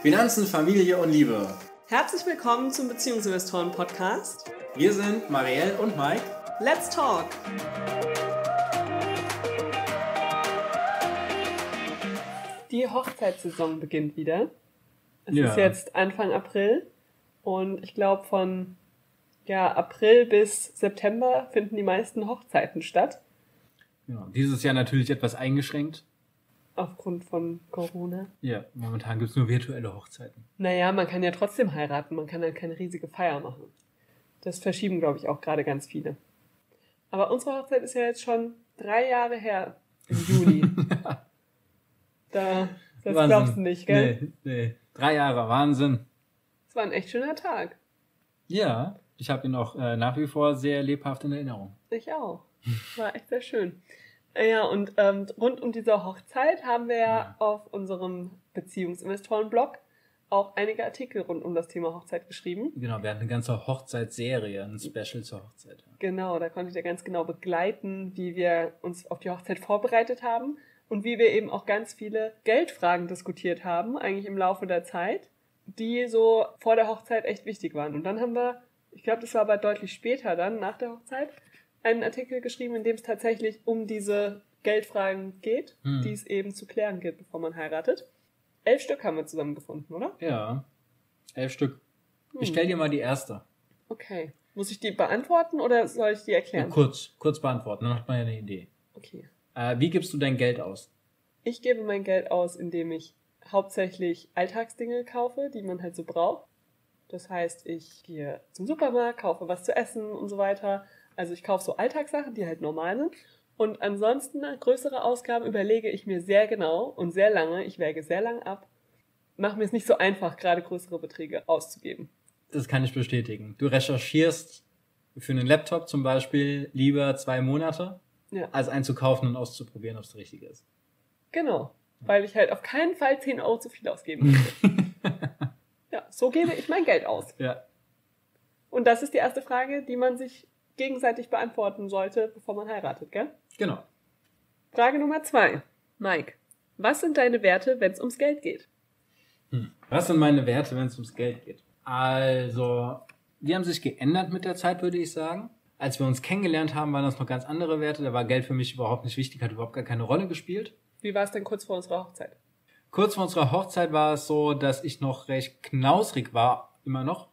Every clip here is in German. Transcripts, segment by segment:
Finanzen, Familie und Liebe. Herzlich willkommen zum Beziehungsinvestoren Podcast. Wir sind Marielle und Mike. Let's talk! Die Hochzeitssaison beginnt wieder. Es Ja. ist jetzt Anfang April und ich glaube von ja, April bis September finden die meisten Hochzeiten statt. Genau. Dieses Jahr natürlich etwas eingeschränkt. Aufgrund von Corona. Ja, momentan gibt es nur virtuelle Hochzeiten. Naja, man kann ja trotzdem heiraten, man kann dann keine riesige Feier machen. Das verschieben, glaube ich, auch gerade ganz viele. Aber unsere Hochzeit ist ja jetzt schon drei Jahre her, im Juli. da, das Wahnsinn. glaubst du nicht, gell? Nee, nee. Drei Jahre, Wahnsinn. Es war ein echt schöner Tag. Ja, ich habe ihn auch äh, nach wie vor sehr lebhaft in Erinnerung. Ich auch. War echt sehr schön. Ja, und ähm, rund um diese Hochzeit haben wir ja auf unserem Beziehungsinvestoren-Blog auch einige Artikel rund um das Thema Hochzeit geschrieben. Genau, wir hatten eine ganze Hochzeitsserie, ein Special zur Hochzeit. ja. Genau, da konnte ich dir ganz genau begleiten, wie wir uns auf die Hochzeit vorbereitet haben und wie wir eben auch ganz viele Geldfragen diskutiert haben, eigentlich im Laufe der Zeit, die so vor der Hochzeit echt wichtig waren. Und dann haben wir, ich glaube, das war aber deutlich später dann, nach der Hochzeit, einen Artikel geschrieben, in dem es tatsächlich um diese Geldfragen geht, Hm. die es eben zu klären gilt, bevor man heiratet. Elf Stück haben wir zusammengefunden, oder? Ja, elf Stück. Ich Hm. stell dir mal die erste. Okay. Muss ich die beantworten oder soll ich die erklären? Kurz, kurz beantworten, dann hat man ja eine Idee. Okay. Äh, wie gibst du dein Geld aus? Ich gebe mein Geld aus, indem ich hauptsächlich Alltagsdinge kaufe, die man halt so braucht. Das heißt, ich gehe zum Supermarkt, kaufe was zu essen und so weiter. Also ich kaufe so Alltagssachen, die halt normal sind. Und ansonsten größere Ausgaben überlege ich mir sehr genau und sehr lange. Ich wäge sehr lang ab. Mache mir es nicht so einfach, gerade größere Beträge auszugeben. Das kann ich bestätigen. Du recherchierst für einen Laptop zum Beispiel lieber zwei Monate, Ja, als einen zu kaufen und auszuprobieren, ob es der richtige ist. genau. Weil ich halt auf keinen Fall 10 Euro zu viel ausgeben möchte. ja, so gebe ich mein Geld aus. Ja. Und das ist die erste Frage, die man sich gegenseitig beantworten sollte, bevor man heiratet, gell? Genau. Frage Nummer zwei. Mike, was sind deine Werte, wenn es ums Geld geht? Hm. Was sind meine Werte, wenn es ums Geld geht? Also, die haben sich geändert mit der Zeit, würde ich sagen. Als wir uns kennengelernt haben, waren das noch ganz andere Werte. Da war Geld für mich überhaupt nicht wichtig, hat überhaupt gar keine Rolle gespielt. Wie war es denn kurz vor unserer Hochzeit? Kurz vor unserer Hochzeit war es so, dass ich noch recht knausrig war, immer noch,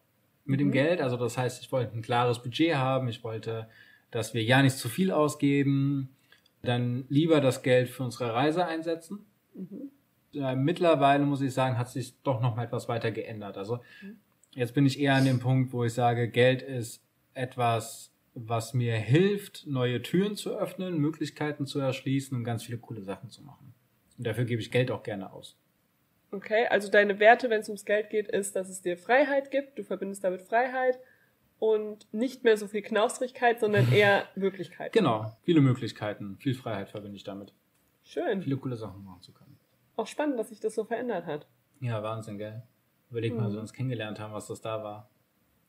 mit dem Mhm. Geld. Also das heißt, ich wollte ein klares Budget haben. Ich wollte, dass wir ja nicht zu viel ausgeben. Dann lieber das Geld für unsere Reise einsetzen. Mhm. Äh, mittlerweile muss ich sagen, hat sich doch noch mal etwas weiter geändert. Also Mhm. jetzt bin ich eher an dem Punkt, wo ich sage, Geld ist etwas, was mir hilft, neue Türen zu öffnen, Möglichkeiten zu erschließen und ganz viele coole Sachen zu machen. Und dafür gebe ich Geld auch gerne aus. Okay, also deine Werte, wenn es ums Geld geht, ist, dass es dir Freiheit gibt. Du verbindest damit Freiheit und nicht mehr so viel Knausrigkeit, sondern eher Möglichkeit. Genau, viele Möglichkeiten, viel Freiheit verbinde ich damit, Schön. viele coole Sachen machen zu können. Auch spannend, dass sich das so verändert hat. Ja, Wahnsinn, gell? Überleg mal, Mhm. als wir uns kennengelernt haben, was das da war.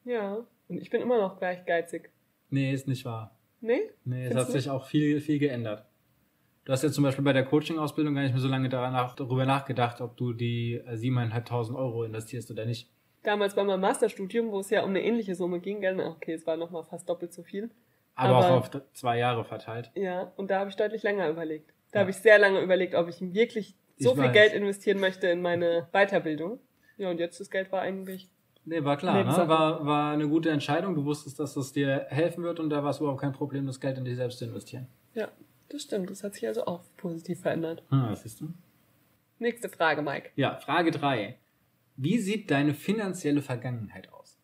Ja. Und ich bin immer noch gleich geizig. Nee, ist nicht wahr. Nee? Nee, es Findest hat du? sich auch viel, viel geändert. Du hast ja zum Beispiel bei der Coaching-Ausbildung gar nicht mehr so lange danach, darüber nachgedacht, ob du die äh, 7.500 Euro investierst oder nicht. Damals bei meinem Masterstudium, wo es ja um eine ähnliche Summe ging, gell? Okay, es war nochmal fast doppelt so viel. Aber, Aber- auch auf zwei Jahre verteilt. Ja, und da habe ich deutlich länger überlegt. Da Ja. habe ich sehr lange überlegt, ob ich wirklich so Ich viel weiß. Geld investieren möchte in meine Weiterbildung. Ja, und jetzt das Geld war eigentlich. Nee, war klar, ne? War, war eine gute Entscheidung. Du wusstest, dass das dir helfen wird und da war es überhaupt kein Problem, das Geld in dich selbst zu investieren. Ja, das stimmt. Das hat sich also auch positiv verändert. Hm, was siehst du? Nächste Frage, Mike. Ja, Frage drei. Wie sieht deine finanzielle Vergangenheit aus?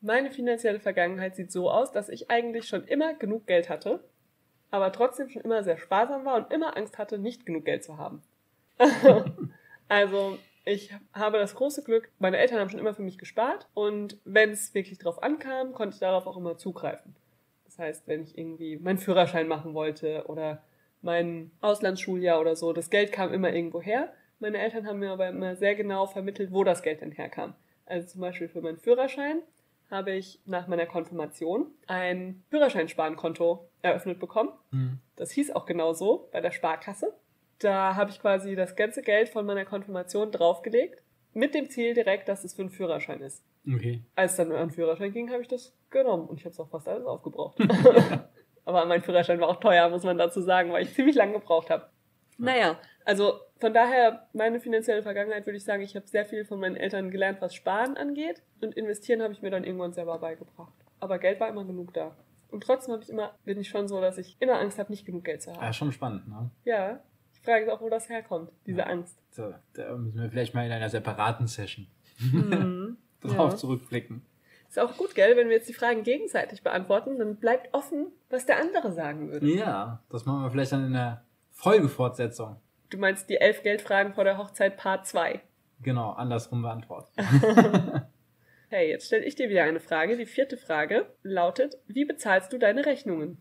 Meine finanzielle Vergangenheit sieht so aus, dass ich eigentlich schon immer genug Geld hatte, aber trotzdem schon immer sehr sparsam war und immer Angst hatte, nicht genug Geld zu haben. also, ich habe das große Glück, meine Eltern haben schon immer für mich gespart und wenn es wirklich drauf ankam, konnte ich darauf auch immer zugreifen. Das heißt, wenn ich irgendwie meinen Führerschein machen wollte oder mein Auslandsschuljahr oder so, das Geld kam immer irgendwo her. Meine Eltern haben mir aber immer sehr genau vermittelt, wo das Geld denn herkam. Also zum Beispiel für meinen Führerschein habe ich nach meiner Konfirmation ein Führerscheinsparenkonto eröffnet bekommen. Hm. Das hieß auch genau so bei der Sparkasse. Da habe ich quasi das ganze Geld von meiner Konfirmation draufgelegt, mit dem Ziel direkt, dass es für einen Führerschein ist. Okay. Als es dann an den Führerschein ging, habe ich das genommen und ich habe es auch fast alles aufgebraucht. Aber mein Führerschein war auch teuer, muss man dazu sagen, weil ich ziemlich lange gebraucht habe. Naja, also von daher, meine finanzielle Vergangenheit würde ich sagen, ich habe sehr viel von meinen Eltern gelernt, was Sparen angeht. Und investieren habe ich mir dann irgendwann selber beigebracht. Aber Geld war immer genug da. Und trotzdem habe ich immer, bin ich schon so, dass ich immer Angst habe, nicht genug Geld zu haben. Ja, schon spannend, ne? Ja. Ich frage mich auch, wo das herkommt, diese Ja. Angst. So, da müssen wir vielleicht mal in einer separaten Session Mhm. drauf Ja. zurückblicken. Ist auch gut, gell? Wenn wir jetzt die Fragen gegenseitig beantworten, dann bleibt offen, was der andere sagen würde. Ja, das machen wir vielleicht dann in der Folgefortsetzung. Du meinst die elf Geldfragen vor der Hochzeit Part 2. Genau, andersrum beantworten. Hey, jetzt stelle ich dir wieder eine Frage. Die vierte Frage lautet, wie bezahlst du deine Rechnungen?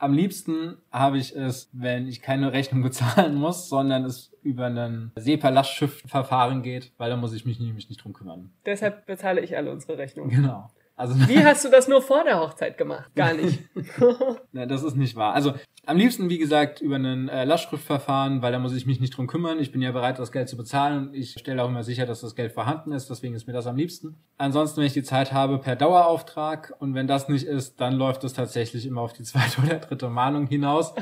Am liebsten habe ich es, wenn ich keine Rechnung bezahlen muss, sondern es über ein SEPA-Lastschriftverfahren geht, weil da muss ich mich nämlich nicht drum kümmern. Deshalb bezahle ich alle unsere Rechnungen. Genau. Also, Wie hast du das nur vor der Hochzeit gemacht? Gar nicht. ne, das ist nicht wahr. Also, am liebsten, wie gesagt, über ein äh, Lastschriftverfahren, weil da muss ich mich nicht drum kümmern. Ich bin ja bereit, das Geld zu bezahlen und ich stelle auch immer sicher, dass das Geld vorhanden ist. Deswegen ist mir das am liebsten. Ansonsten, wenn ich die Zeit habe, per Dauerauftrag. Und wenn das nicht ist, dann läuft es tatsächlich immer auf die zweite oder dritte Mahnung hinaus.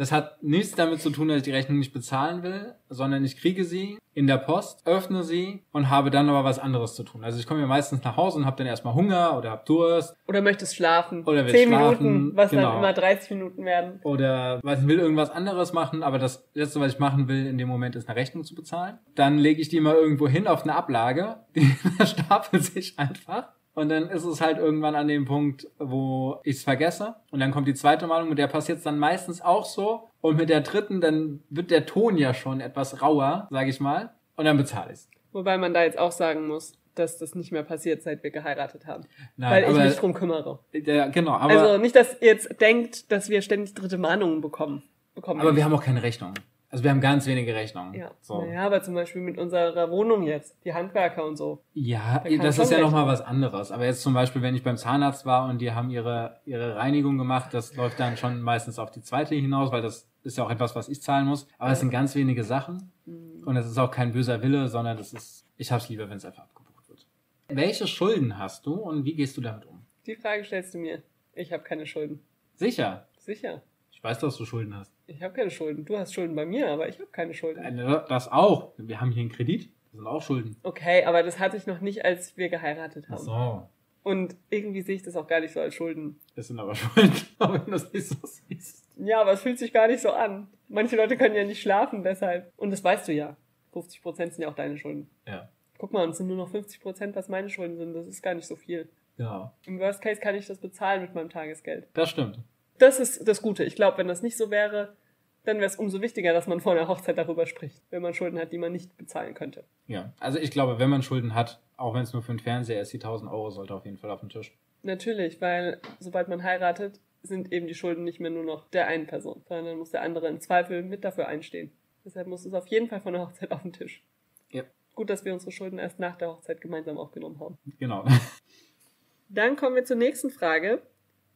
Das hat nichts damit zu tun, dass ich die Rechnung nicht bezahlen will, sondern ich kriege sie in der Post, öffne sie und habe dann aber was anderes zu tun. Also ich komme ja meistens nach Hause und habe dann erstmal Hunger oder habe Durst Oder möchtest schlafen? Oder willst Zehn schlafen, Minuten, was genau. dann immer 30 Minuten werden. oder weiß, ich will irgendwas anderes machen, aber das letzte, was ich machen will in dem Moment, ist eine Rechnung zu bezahlen. Dann lege ich die mal irgendwo hin auf eine Ablage, die stapelt sich einfach. Und dann ist es halt irgendwann an dem Punkt, wo ich es vergesse. Und dann kommt die zweite Mahnung, mit der passiert es dann meistens auch so. Und mit der dritten, dann wird der Ton ja schon etwas rauer, sage ich mal. Und dann bezahle ich es. Wobei man da jetzt auch sagen muss, dass das nicht mehr passiert, seit wir geheiratet haben. Nein, weil ich aber, mich drum kümmere. der, genau, aber, also nicht, dass ihr jetzt denkt, dass wir ständig dritte Mahnungen bekommen. bekommen. aber wir haben auch keine Rechnung. Also wir haben ganz wenige Rechnungen. ja. So. Naja, aber zum Beispiel mit unserer Wohnung jetzt, die Handwerker und so. Ja, Da das ist ja nochmal was anderes. Aber jetzt zum Beispiel, wenn ich beim Zahnarzt war und die haben ihre, ihre Reinigung gemacht, das läuft dann schon meistens auf die zweite hinaus, weil das ist ja auch etwas, was ich zahlen muss. Aber es sind ganz wenige Sachen Mhm. und es ist auch kein böser Wille, sondern das ist, ich hab's lieber, wenn es einfach abgebucht wird. Welche Schulden hast du und wie gehst du damit um? Die Frage stellst du mir. Ich habe keine Schulden. Sicher. Sicher. Ich weiß, dass du Schulden hast. Ich habe keine Schulden. Du hast Schulden bei mir, aber ich habe keine Schulden. Äh, Das auch. Wir haben hier einen Kredit. Das sind auch Schulden. Okay, aber das hatte ich noch nicht, als wir geheiratet Ach haben. so. Und irgendwie sehe ich das auch gar nicht so als Schulden. Das sind aber Schulden, wenn du das nicht so siehst. Ja, aber es fühlt sich gar nicht so an. Manche Leute können ja nicht schlafen deshalb. Und das weißt du ja. 50% sind ja auch deine Schulden. Ja. Guck mal, und es sind nur noch 50%, was meine Schulden sind. Das ist gar nicht so viel. Genau. Im Worst Case kann ich das bezahlen mit meinem Tagesgeld. Das stimmt. Das ist das Gute. Ich glaube, wenn das nicht so wäre, dann wäre es umso wichtiger, dass man vor einer Hochzeit darüber spricht, wenn man Schulden hat, die man nicht bezahlen könnte. Ja, also ich glaube, wenn man Schulden hat, auch wenn es nur für einen Fernseher ist, die 1000 Euro sollte auf jeden Fall auf den Tisch. Natürlich, weil sobald man heiratet, sind eben die Schulden nicht mehr nur noch der einen Person, sondern dann muss der andere im Zweifel mit dafür einstehen. Deshalb muss es auf jeden Fall von der Hochzeit auf den Tisch. Ja. Gut, dass wir unsere Schulden erst nach der Hochzeit gemeinsam aufgenommen haben. Genau. Dann kommen wir zur nächsten Frage.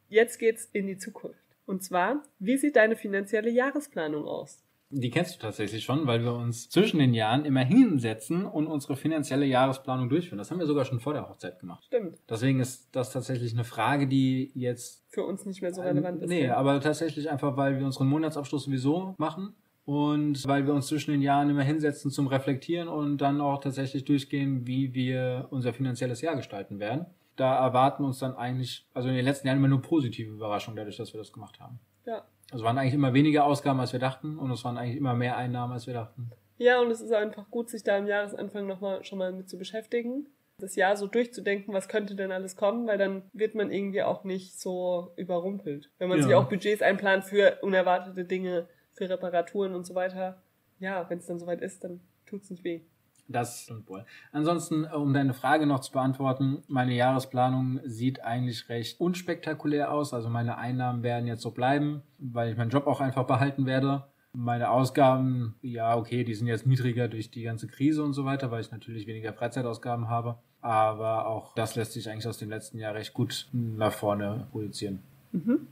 Jetzt geht's in die Zukunft. Und zwar, wie sieht deine finanzielle Jahresplanung aus? Die kennst du tatsächlich schon, weil wir uns zwischen den Jahren immer hinsetzen und unsere finanzielle Jahresplanung durchführen. Das haben wir sogar schon vor der Hochzeit gemacht. Stimmt. Deswegen ist das tatsächlich eine Frage, die jetzt. Für uns nicht mehr so relevant ist. nee, aber tatsächlich einfach, weil wir unseren Monatsabschluss sowieso machen und weil wir uns zwischen den Jahren immer hinsetzen zum Reflektieren und dann auch tatsächlich durchgehen, wie wir unser finanzielles Jahr gestalten werden. Da erwarten uns dann eigentlich, also in den letzten Jahren immer nur positive Überraschungen dadurch, dass wir das gemacht haben. Ja. Also waren eigentlich immer weniger Ausgaben, als wir dachten und es waren eigentlich immer mehr Einnahmen, als wir dachten. Ja, und es ist einfach gut, sich da am Jahresanfang nochmal schon mal mit zu beschäftigen. Das Jahr so durchzudenken, was könnte denn alles kommen, weil dann wird man irgendwie auch nicht so überrumpelt. Wenn man Ja. sich auch Budgets einplant für unerwartete Dinge, für Reparaturen und so weiter. Ja, wenn es dann soweit ist, dann tut's nicht weh. Das stimmt wohl. Ansonsten, äh, um deine Frage noch zu beantworten, meine Jahresplanung sieht eigentlich recht unspektakulär aus. Also meine Einnahmen werden jetzt so bleiben, weil ich meinen Job auch einfach behalten werde. Meine Ausgaben, ja, okay, die sind jetzt niedriger durch die ganze Krise und so weiter, weil ich natürlich weniger Freizeitausgaben habe. Aber auch das lässt sich eigentlich aus dem letzten Jahr recht gut nach vorne projizieren. Mhm.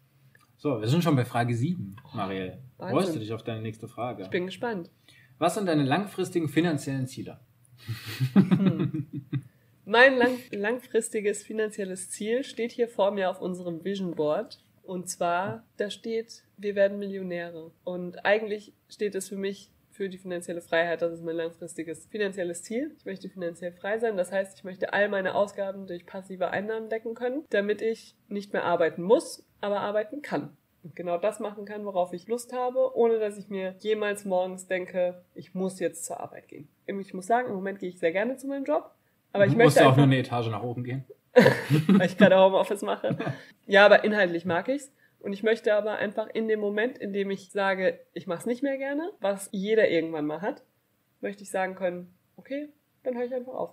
So, wir sind schon bei Frage 7, Marielle. Freust du dich auf deine nächste Frage? Ich bin gespannt. Was sind deine langfristigen finanziellen Ziele? Mein lang langfristiges finanzielles Ziel steht hier vor mir auf unserem Vision Board. Und zwar, da steht, wir werden Millionäre. Und eigentlich steht es für mich für die finanzielle Freiheit. Das ist mein langfristiges finanzielles Ziel. Ich möchte finanziell frei sein. Das heißt, ich möchte all meine Ausgaben durch passive Einnahmen decken können, damit ich nicht mehr arbeiten muss, aber arbeiten kann. Und genau das machen kann, worauf ich Lust habe, ohne dass ich mir jemals morgens denke, ich muss jetzt zur Arbeit gehen. Ich muss sagen, im Moment gehe ich sehr gerne zu meinem Job. Aber ich du musst möchte auch nur eine Etage nach oben gehen. weil ich gerade Homeoffice mache. Ja, aber inhaltlich mag ich's. Und ich möchte aber einfach in dem Moment, in dem ich sage, ich mache es nicht mehr gerne, was jeder irgendwann mal hat, möchte ich sagen können, okay, dann höre ich einfach auf.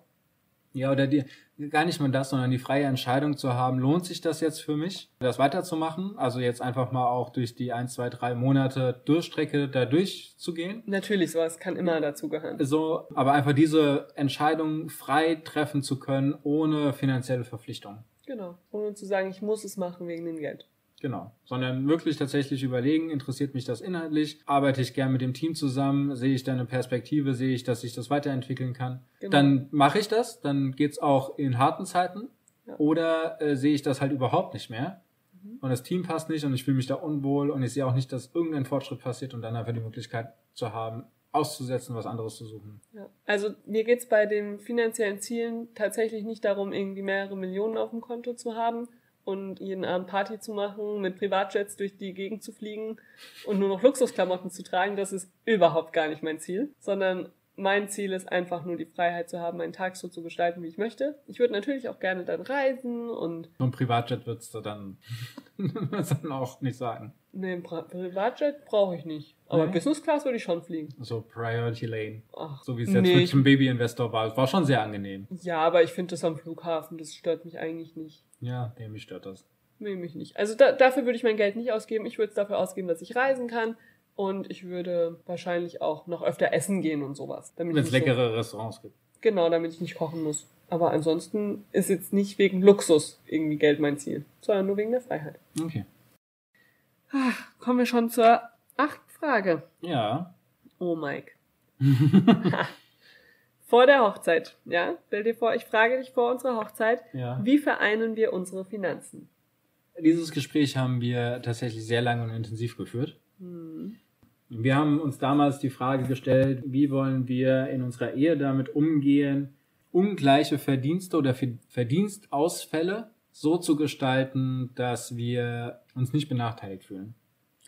Ja, oder die, gar nicht mal das, sondern die freie Entscheidung zu haben, lohnt sich das jetzt für mich, das weiterzumachen? Also jetzt einfach mal auch durch die ein, zwei, drei Monate Durchstrecke da durchzugehen. Natürlich, sowas kann immer dazugehören. So, aber einfach diese Entscheidung frei treffen zu können, ohne finanzielle Verpflichtung. Genau. Ohne zu sagen, ich muss es machen wegen dem Geld. Genau. Sondern wirklich tatsächlich überlegen, interessiert mich das inhaltlich? Arbeite ich gern mit dem Team zusammen? Sehe ich da eine Perspektive? Sehe ich, dass sich das weiterentwickeln kann? Genau. Dann mache ich das. Dann geht's auch in harten Zeiten. Ja. Oder äh, sehe ich das halt überhaupt nicht mehr? Mhm. Und das Team passt nicht und ich fühle mich da unwohl und ich sehe auch nicht, dass irgendein Fortschritt passiert und dann einfach die Möglichkeit zu haben, auszusetzen, was anderes zu suchen. Ja. Also mir geht's bei den finanziellen Zielen tatsächlich nicht darum, irgendwie mehrere Millionen auf dem Konto zu haben und jeden Abend Party zu machen, mit Privatjets durch die Gegend zu fliegen und nur noch Luxusklamotten zu tragen. Das ist überhaupt gar nicht mein Ziel, sondern mein Ziel ist einfach nur die Freiheit zu haben, meinen Tag so zu gestalten, wie ich möchte. Ich würde natürlich auch gerne dann reisen und So ein Privatjet würdest du dann, dann auch nicht sagen. ne, ein Pri- Privatjet brauche ich nicht. Aber Nee. Business Class würde ich schon fliegen. So Priority Lane. Ach, So wie es jetzt nee, mit dem Baby-Investor war. Es war schon sehr angenehm. Ja, aber ich finde das am Flughafen, das stört mich eigentlich nicht. Ja, nee, mich stört das. Nee, mich nicht. Also da, dafür würde ich mein Geld nicht ausgeben. Ich würde es dafür ausgeben, dass ich reisen kann. Und ich würde wahrscheinlich auch noch öfter essen gehen und sowas. Wenn es leckere Restaurants gibt. So, genau, damit ich nicht kochen muss. Aber ansonsten ist jetzt nicht wegen Luxus irgendwie Geld mein Ziel, sondern nur wegen der Freiheit. Okay. Ach, kommen wir schon zur achten Frage. Ja. Oh, Mike. vor der Hochzeit, ja? Stell dir vor, ich frage dich vor unserer Hochzeit, ja. wie vereinen wir unsere Finanzen? Dieses Gespräch haben wir tatsächlich sehr lange und intensiv geführt. Hm. Wir haben uns damals die Frage gestellt, wie wollen wir in unserer Ehe damit umgehen, ungleiche Verdienste oder Ver- Verdienstausfälle so zu gestalten, dass wir uns nicht benachteiligt fühlen.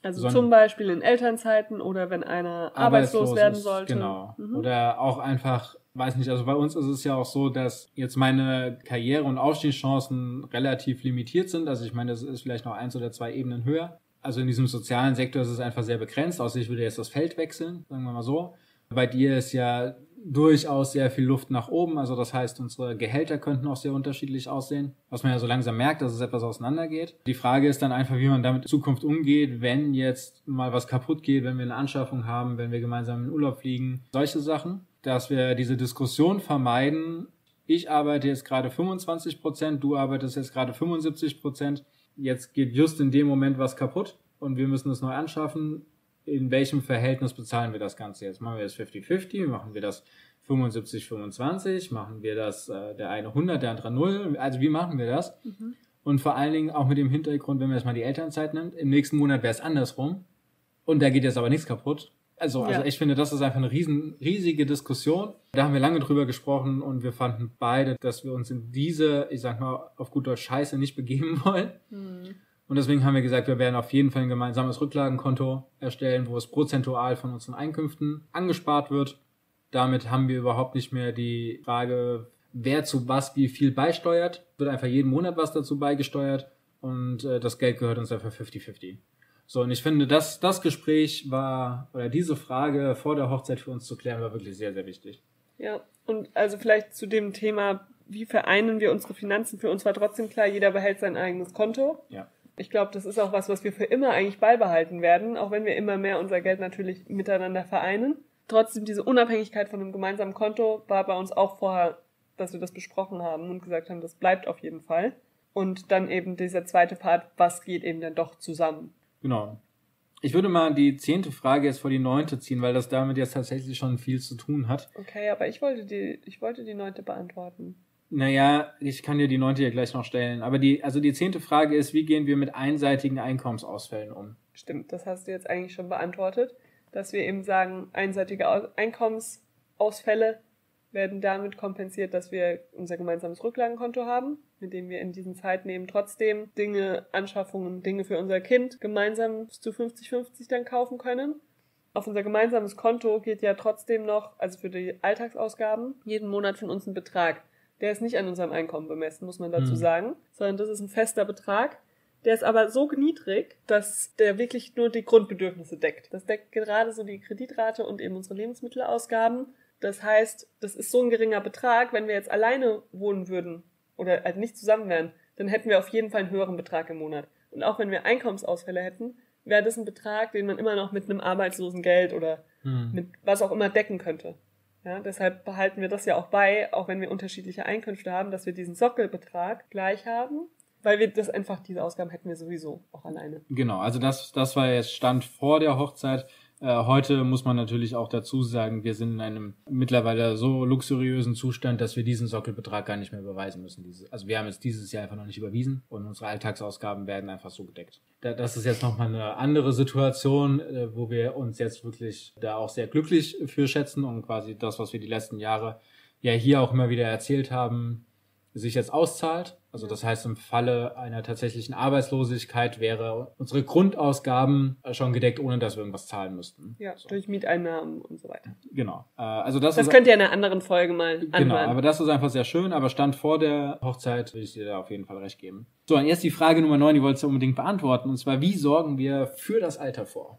Also Sondern- zum Beispiel in Elternzeiten oder wenn einer arbeitslos, werden ist, sollte. Genau. Mhm. Oder auch einfach, weiß nicht, also bei uns ist es ja auch so, dass jetzt meine Karriere- und Aufstiegschancen relativ limitiert sind. Also ich meine, das ist vielleicht noch eins oder zwei Ebenen höher. Also in diesem sozialen Sektor ist es einfach sehr begrenzt, außer ich würde jetzt das Feld wechseln, sagen wir mal so. Bei dir ist ja durchaus sehr viel Luft nach oben. Also das heißt, unsere Gehälter könnten auch sehr unterschiedlich aussehen, was man ja so langsam merkt, dass es etwas auseinandergeht. Die Frage ist dann einfach, wie man damit in Zukunft umgeht, wenn jetzt mal was kaputt geht, wenn wir eine Anschaffung haben, wenn wir gemeinsam in den Urlaub fliegen, solche Sachen, dass wir diese Diskussion vermeiden. Ich arbeite jetzt gerade 25 Prozent, du arbeitest jetzt gerade 75 Prozent. Jetzt geht just in dem Moment was kaputt und wir müssen es neu anschaffen in welchem Verhältnis bezahlen wir das Ganze jetzt? Machen wir das 50-50? Machen wir das 75-25? Machen wir das äh, der eine 100, der andere 0? Also wie machen wir das? Mhm. Und vor allen Dingen auch mit dem Hintergrund, wenn man jetzt mal die Elternzeit nimmt, im nächsten Monat wäre es andersrum. Und da geht jetzt aber nichts kaputt. Also, also Ja. ich finde, das ist einfach eine riesen, riesige Diskussion. Da haben wir lange drüber gesprochen und wir fanden beide, dass wir uns in diese, ich sag mal, auf gut Deutsch Scheiße nicht begeben wollen. Hm. Und deswegen haben wir gesagt, wir werden auf jeden Fall ein gemeinsames Rücklagenkonto erstellen, wo es prozentual von unseren Einkünften angespart wird. Damit haben wir überhaupt nicht mehr die Frage, wer zu was wie viel beisteuert. Wird einfach jeden Monat was dazu beigesteuert und äh, das Geld gehört uns einfach 50-50. So, und ich finde, das, das Gespräch war, oder diese Frage vor der Hochzeit für uns zu klären, war wirklich sehr, sehr wichtig. Ja, und also vielleicht zu dem Thema, wie vereinen wir unsere Finanzen? Für uns war trotzdem klar, jeder behält sein eigenes Konto. Ja. Ich glaube, das ist auch was, was wir für immer eigentlich beibehalten werden, auch wenn wir immer mehr unser Geld natürlich miteinander vereinen. Trotzdem diese Unabhängigkeit von einem gemeinsamen Konto war bei uns auch vorher, dass wir das besprochen haben und gesagt haben, das bleibt auf jeden Fall. Und dann eben dieser zweite Part, was geht eben dann doch zusammen? Genau. Ich würde mal die zehnte Frage jetzt vor die neunte ziehen, weil das damit jetzt tatsächlich schon viel zu tun hat. Okay, aber ich wollte die, ich wollte die neunte beantworten. Naja, ich kann dir die neunte ja gleich noch stellen. Aber die, also die zehnte Frage ist, wie gehen wir mit einseitigen Einkommensausfällen um? Stimmt, das hast du jetzt eigentlich schon beantwortet, dass wir eben sagen, einseitige Einkommensausfälle werden damit kompensiert, dass wir unser gemeinsames Rücklagenkonto haben, mit dem wir in diesen Zeiten eben trotzdem Dinge, Anschaffungen, Dinge für unser Kind gemeinsam zu 50-50 dann kaufen können. Auf unser gemeinsames Konto geht ja trotzdem noch, also für die Alltagsausgaben, jeden Monat von uns ein Betrag. Der ist nicht an unserem Einkommen bemessen, muss man dazu mhm. sagen, sondern das ist ein fester Betrag. Der ist aber so niedrig, dass der wirklich nur die Grundbedürfnisse deckt. Das deckt gerade so die Kreditrate und eben unsere Lebensmittelausgaben das heißt, das ist so ein geringer Betrag, wenn wir jetzt alleine wohnen würden oder halt nicht zusammen wären, dann hätten wir auf jeden Fall einen höheren Betrag im Monat. Und auch wenn wir Einkommensausfälle hätten, wäre das ein Betrag, den man immer noch mit einem Arbeitslosengeld oder hm. mit was auch immer decken könnte. Ja, deshalb behalten wir das ja auch bei, auch wenn wir unterschiedliche Einkünfte haben, dass wir diesen Sockelbetrag gleich haben, weil wir das einfach, diese Ausgaben hätten wir sowieso auch alleine. Genau, also das, das war jetzt Stand vor der Hochzeit. Äh, heute muss man natürlich auch dazu sagen, wir sind in einem mittlerweile so luxuriösen Zustand, dass wir diesen Sockelbetrag gar nicht mehr überweisen müssen. Also wir haben es dieses Jahr einfach noch nicht überwiesen und unsere Alltagsausgaben werden einfach so gedeckt. Das ist jetzt nochmal eine andere Situation, äh, wo wir uns jetzt wirklich da auch sehr glücklich für schätzen und quasi das, was wir die letzten Jahre ja hier auch immer wieder erzählt haben, sich jetzt auszahlt. Also das heißt, im Falle einer tatsächlichen Arbeitslosigkeit wäre unsere Grundausgaben schon gedeckt, ohne dass wir irgendwas zahlen müssten. Ja, so. durch Mieteinnahmen und so weiter. Genau. Äh, also das, das könnt ihr in einer anderen Folge mal genau, anhören. Genau, aber das ist einfach sehr schön. Aber Stand vor der Hochzeit will ich dir da auf jeden Fall recht geben. So, und jetzt die Frage Nummer 9, die wolltest du unbedingt beantworten. Und zwar, wie sorgen wir für das Alter vor?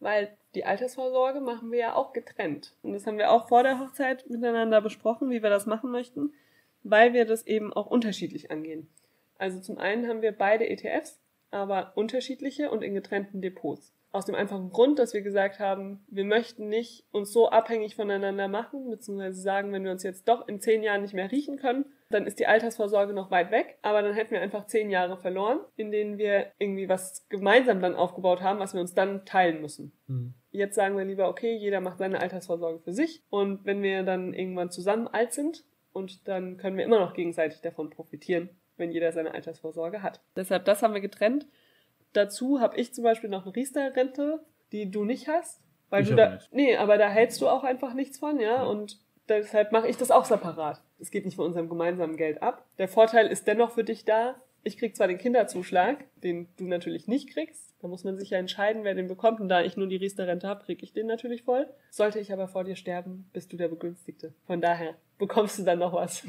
Weil die Altersvorsorge machen wir ja auch getrennt. Und das haben wir auch vor der Hochzeit miteinander besprochen, wie wir das machen möchten weil wir das eben auch unterschiedlich angehen. Also zum einen haben wir beide ETFs, aber unterschiedliche und in getrennten Depots. Aus dem einfachen Grund, dass wir gesagt haben, wir möchten nicht uns so abhängig voneinander machen, beziehungsweise sagen, wenn wir uns jetzt doch in zehn Jahren nicht mehr riechen können, dann ist die Altersvorsorge noch weit weg, aber dann hätten wir einfach zehn Jahre verloren, in denen wir irgendwie was gemeinsam dann aufgebaut haben, was wir uns dann teilen müssen. Mhm. Jetzt sagen wir lieber, okay, jeder macht seine Altersvorsorge für sich und wenn wir dann irgendwann zusammen alt sind, und dann können wir immer noch gegenseitig davon profitieren, wenn jeder seine Altersvorsorge hat. Deshalb, das haben wir getrennt. Dazu habe ich zum Beispiel noch eine Riester-Rente, die du nicht hast. Weil ich du da. Nicht. Nee, aber da hältst du auch einfach nichts von, ja. ja. Und deshalb mache ich das auch separat. Es geht nicht von unserem gemeinsamen Geld ab. Der Vorteil ist dennoch für dich da. Ich krieg zwar den Kinderzuschlag, den du natürlich nicht kriegst, da muss man sich ja entscheiden, wer den bekommt. Und da ich nur die Riester-Rente habe, kriege ich den natürlich voll. Sollte ich aber vor dir sterben, bist du der Begünstigte. Von daher bekommst du dann noch was.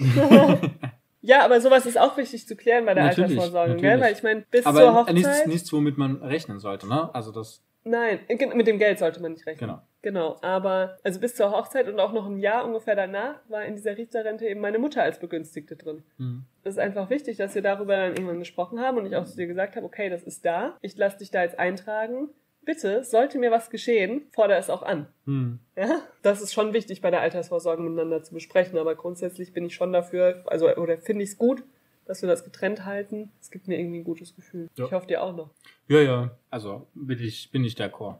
ja, aber sowas ist auch wichtig zu klären bei der natürlich, Altersvorsorge, natürlich. gell? Weil ich meine, bis aber zur Hochzeit... Nichts, nichts, womit man rechnen sollte, ne? Also das... Nein, mit dem Geld sollte man nicht rechnen. Genau. Genau, aber also bis zur Hochzeit und auch noch ein Jahr ungefähr danach war in dieser Riester-Rente eben meine Mutter als Begünstigte drin. Mhm. Das ist einfach wichtig, dass wir darüber dann irgendwann gesprochen haben und ich auch zu dir gesagt habe, okay, das ist da, ich lasse dich da jetzt eintragen. Bitte, sollte mir was geschehen, fordere es auch an. Mhm. Ja, das ist schon wichtig bei der Altersvorsorge miteinander zu besprechen, aber grundsätzlich bin ich schon dafür, also oder finde ich es gut, dass wir das getrennt halten. Es gibt mir irgendwie ein gutes Gefühl. Ja. Ich hoffe dir auch noch. Ja, ja, also bin ich, bin ich d'accord.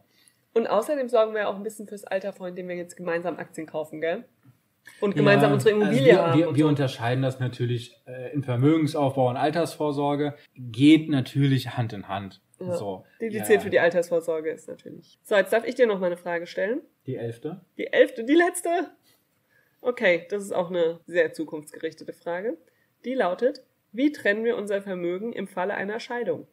Und außerdem sorgen wir auch ein bisschen fürs Alter vor, indem wir jetzt gemeinsam Aktien kaufen, gell? Und gemeinsam ja, unsere Immobilie also wir, haben. Wir, wir so. unterscheiden das natürlich äh, in Vermögensaufbau und Altersvorsorge. Geht natürlich Hand in Hand. Ja. So, Dediziert ja. für die Altersvorsorge ist natürlich. So, jetzt darf ich dir noch mal eine Frage stellen. Die elfte? Die elfte, die letzte? Okay, das ist auch eine sehr zukunftsgerichtete Frage. Die lautet, wie trennen wir unser Vermögen im Falle einer Scheidung?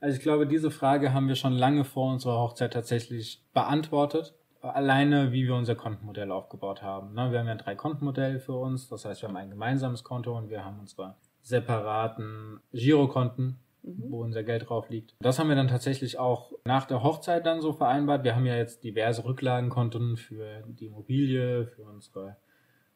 Also ich glaube, diese Frage haben wir schon lange vor unserer Hochzeit tatsächlich beantwortet. Alleine, wie wir unser Kontenmodell aufgebaut haben. Ne, wir haben ja drei Kontenmodelle für uns. Das heißt, wir haben ein gemeinsames Konto und wir haben unsere separaten Girokonten, mhm. wo unser Geld drauf liegt. Das haben wir dann tatsächlich auch nach der Hochzeit dann so vereinbart. Wir haben ja jetzt diverse Rücklagenkonten für die Immobilie, für unsere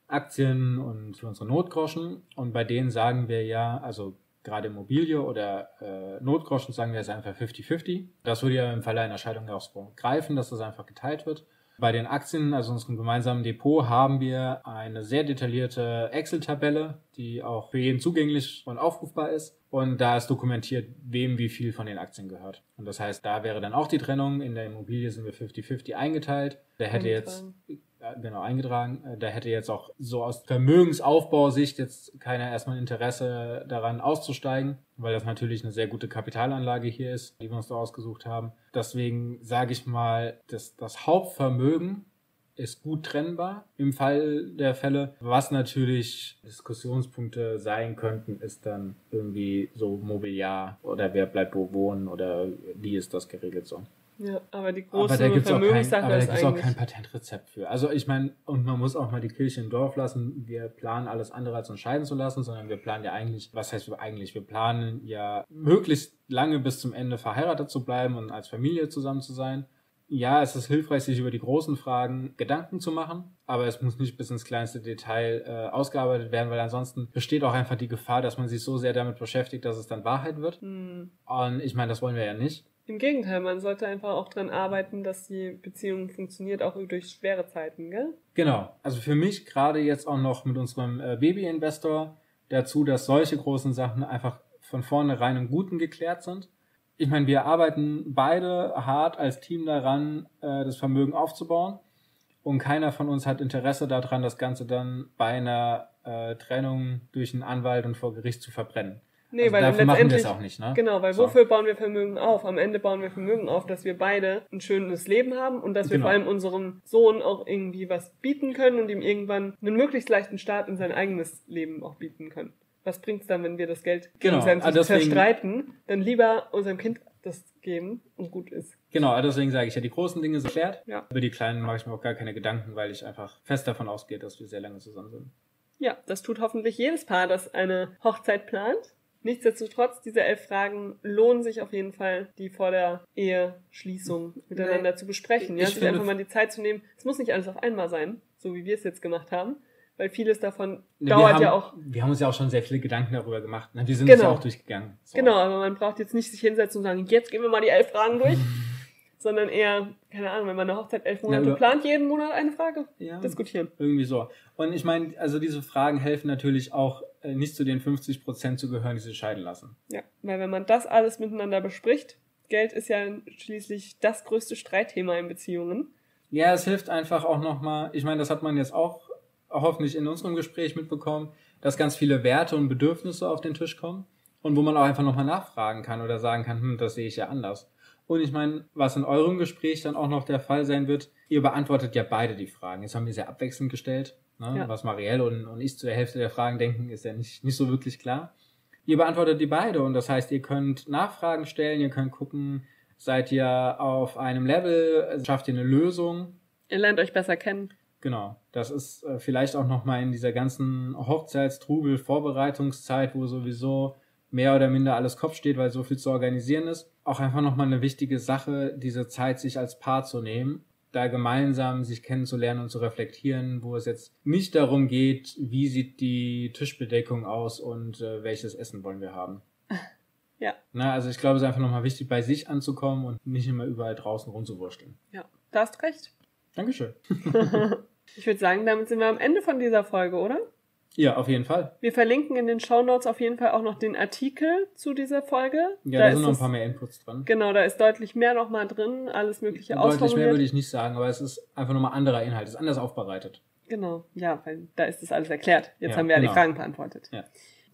Aktien und für unsere Notgroschen. Und bei denen sagen wir ja, also gerade Immobilie oder äh, Notgroschen, sagen wir jetzt einfach 50-50. Das würde ja im Falle einer Scheidung auch so greifen, dass das einfach geteilt wird. Bei den Aktien, also unserem gemeinsamen Depot, haben wir eine sehr detaillierte Excel-Tabelle, die auch für jeden zugänglich und aufrufbar ist. Und da ist dokumentiert, wem wie viel von den Aktien gehört. Und das heißt, da wäre dann auch die Trennung. In der Immobilie sind wir 50-50 eingeteilt. Der hätte jetzt genau eingetragen. Äh, da hätte jetzt auch so aus Vermögensaufbausicht jetzt keiner erstmal Interesse daran auszusteigen, weil das natürlich eine sehr gute Kapitalanlage hier ist, die wir uns da ausgesucht haben. Deswegen sage ich mal, dass das Hauptvermögen ist gut trennbar im Fall der Fälle. Was natürlich Diskussionspunkte sein könnten, ist dann irgendwie so Mobiliar oder wer bleibt wo wohnen oder wie ist das geregelt so. Ja, aber die große aber da gibt's Vermögenssache kein, aber da gibt es auch kein Patentrezept für. Also ich meine, und man muss auch mal die Kirche im Dorf lassen. Wir planen alles andere als uns scheiden zu lassen, sondern wir planen ja eigentlich, was heißt wir eigentlich? Wir planen ja möglichst lange bis zum Ende verheiratet zu bleiben und als Familie zusammen zu sein. Ja, es ist hilfreich, sich über die großen Fragen Gedanken zu machen, aber es muss nicht bis ins kleinste Detail äh, ausgearbeitet werden, weil ansonsten besteht auch einfach die Gefahr, dass man sich so sehr damit beschäftigt, dass es dann Wahrheit wird. Mhm. Und ich meine, das wollen wir ja nicht. Im Gegenteil, man sollte einfach auch dran arbeiten, dass die Beziehung funktioniert, auch durch schwere Zeiten, gell? Genau. Also für mich gerade jetzt auch noch mit unserem äh, Baby-Investor dazu, dass solche großen Sachen einfach von vornherein im Guten geklärt sind. Ich meine, wir arbeiten beide hart als Team daran, äh, das Vermögen aufzubauen. Und keiner von uns hat Interesse daran, das Ganze dann bei einer äh, Trennung durch einen Anwalt und vor Gericht zu verbrennen. Nee, also weil dafür machen wir es auch nicht, ne? Genau, weil so. wofür bauen wir Vermögen auf? Am Ende bauen wir Vermögen auf, dass wir beide ein schönes Leben haben und dass wir genau. vor allem unserem Sohn auch irgendwie was bieten können und ihm irgendwann einen möglichst leichten Start in sein eigenes Leben auch bieten können. Was bringt's dann, wenn wir das Geld genau. gegenseitig also zerstreiten? Dann lieber unserem Kind das geben und gut ist. Genau, also deswegen sage ich ja, die großen Dinge sind erklärt. Ja. Über die kleinen mache ich mir auch gar keine Gedanken, weil ich einfach fest davon ausgehe, dass wir sehr lange zusammen sind. Ja, das tut hoffentlich jedes Paar, das eine Hochzeit plant. Nichtsdestotrotz, diese elf Fragen lohnen sich auf jeden Fall, die vor der Eheschließung miteinander Nein. zu besprechen. Ja, sich einfach mal die Zeit zu nehmen. Es muss nicht alles auf einmal sein, so wie wir es jetzt gemacht haben, weil vieles davon ne, dauert haben, ja auch. Wir haben uns ja auch schon sehr viele Gedanken darüber gemacht. Ne? Wir sind genau. ja auch durchgegangen. So. Genau, aber man braucht jetzt nicht sich hinsetzen und sagen, jetzt gehen wir mal die elf Fragen durch. sondern eher, keine Ahnung, wenn man eine Hochzeit elf Monate ja, plant, jeden Monat eine Frage ja, diskutieren. Irgendwie so. Und ich meine, also diese Fragen helfen natürlich auch, nicht zu den 50 Prozent zu gehören, die sich scheiden lassen. Ja, weil wenn man das alles miteinander bespricht, Geld ist ja schließlich das größte Streitthema in Beziehungen. Ja, es hilft einfach auch nochmal, ich meine, das hat man jetzt auch hoffentlich in unserem Gespräch mitbekommen, dass ganz viele Werte und Bedürfnisse auf den Tisch kommen und wo man auch einfach nochmal nachfragen kann oder sagen kann, hm, das sehe ich ja anders. Und ich meine, was in eurem Gespräch dann auch noch der Fall sein wird, ihr beantwortet ja beide die Fragen. Jetzt haben wir sehr abwechselnd gestellt. Ne? Ja. Was Marielle und, und ich zur Hälfte der Fragen denken, ist ja nicht, nicht so wirklich klar. Ihr beantwortet die beide und das heißt, ihr könnt Nachfragen stellen, ihr könnt gucken, seid ihr auf einem Level, schafft ihr eine Lösung. Ihr lernt euch besser kennen. Genau, das ist äh, vielleicht auch nochmal in dieser ganzen Hochzeitstrubel, Vorbereitungszeit, wo sowieso mehr oder minder alles Kopf steht, weil so viel zu organisieren ist. Auch einfach nochmal eine wichtige Sache, diese Zeit sich als Paar zu nehmen, da gemeinsam sich kennenzulernen und zu reflektieren, wo es jetzt nicht darum geht, wie sieht die Tischbedeckung aus und äh, welches Essen wollen wir haben. Ja. Na, also ich glaube, es ist einfach nochmal wichtig, bei sich anzukommen und nicht immer überall draußen rumzuwursteln. Ja, da hast recht. Dankeschön. ich würde sagen, damit sind wir am Ende von dieser Folge, oder? Ja, auf jeden Fall. Wir verlinken in den Show Notes auf jeden Fall auch noch den Artikel zu dieser Folge. Ja, da, da sind noch ein paar mehr Inputs drin. Genau, da ist deutlich mehr nochmal drin, alles mögliche Deutlich mehr würde ich nicht sagen, aber es ist einfach nochmal anderer Inhalt, es ist anders aufbereitet. Genau, ja, weil da ist das alles erklärt. Jetzt ja, haben wir ja genau. die Fragen beantwortet. Ja.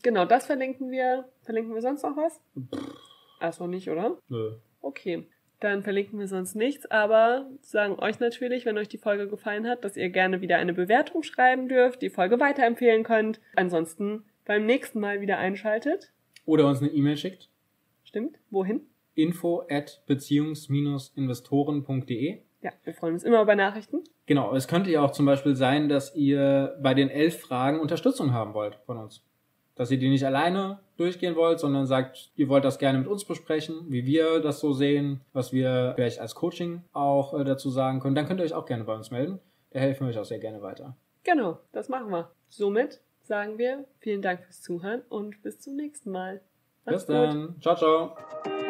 Genau, das verlinken wir. Verlinken wir sonst noch was? Achso, nicht, oder? Nö. Okay dann verlinken wir sonst nichts, aber sagen euch natürlich, wenn euch die Folge gefallen hat, dass ihr gerne wieder eine Bewertung schreiben dürft, die Folge weiterempfehlen könnt. Ansonsten beim nächsten Mal wieder einschaltet. Oder uns eine E-Mail schickt. Stimmt. Wohin? Info at beziehungs-investoren.de. Ja, wir freuen uns immer über Nachrichten. Genau, es könnte ja auch zum Beispiel sein, dass ihr bei den elf Fragen Unterstützung haben wollt von uns dass ihr die nicht alleine durchgehen wollt, sondern sagt, ihr wollt das gerne mit uns besprechen, wie wir das so sehen, was wir vielleicht als Coaching auch äh, dazu sagen können, dann könnt ihr euch auch gerne bei uns melden. Da helfen wir euch auch sehr gerne weiter. Genau, das machen wir. Somit sagen wir vielen Dank fürs Zuhören und bis zum nächsten Mal. Macht's bis dann. Gut. Ciao, ciao.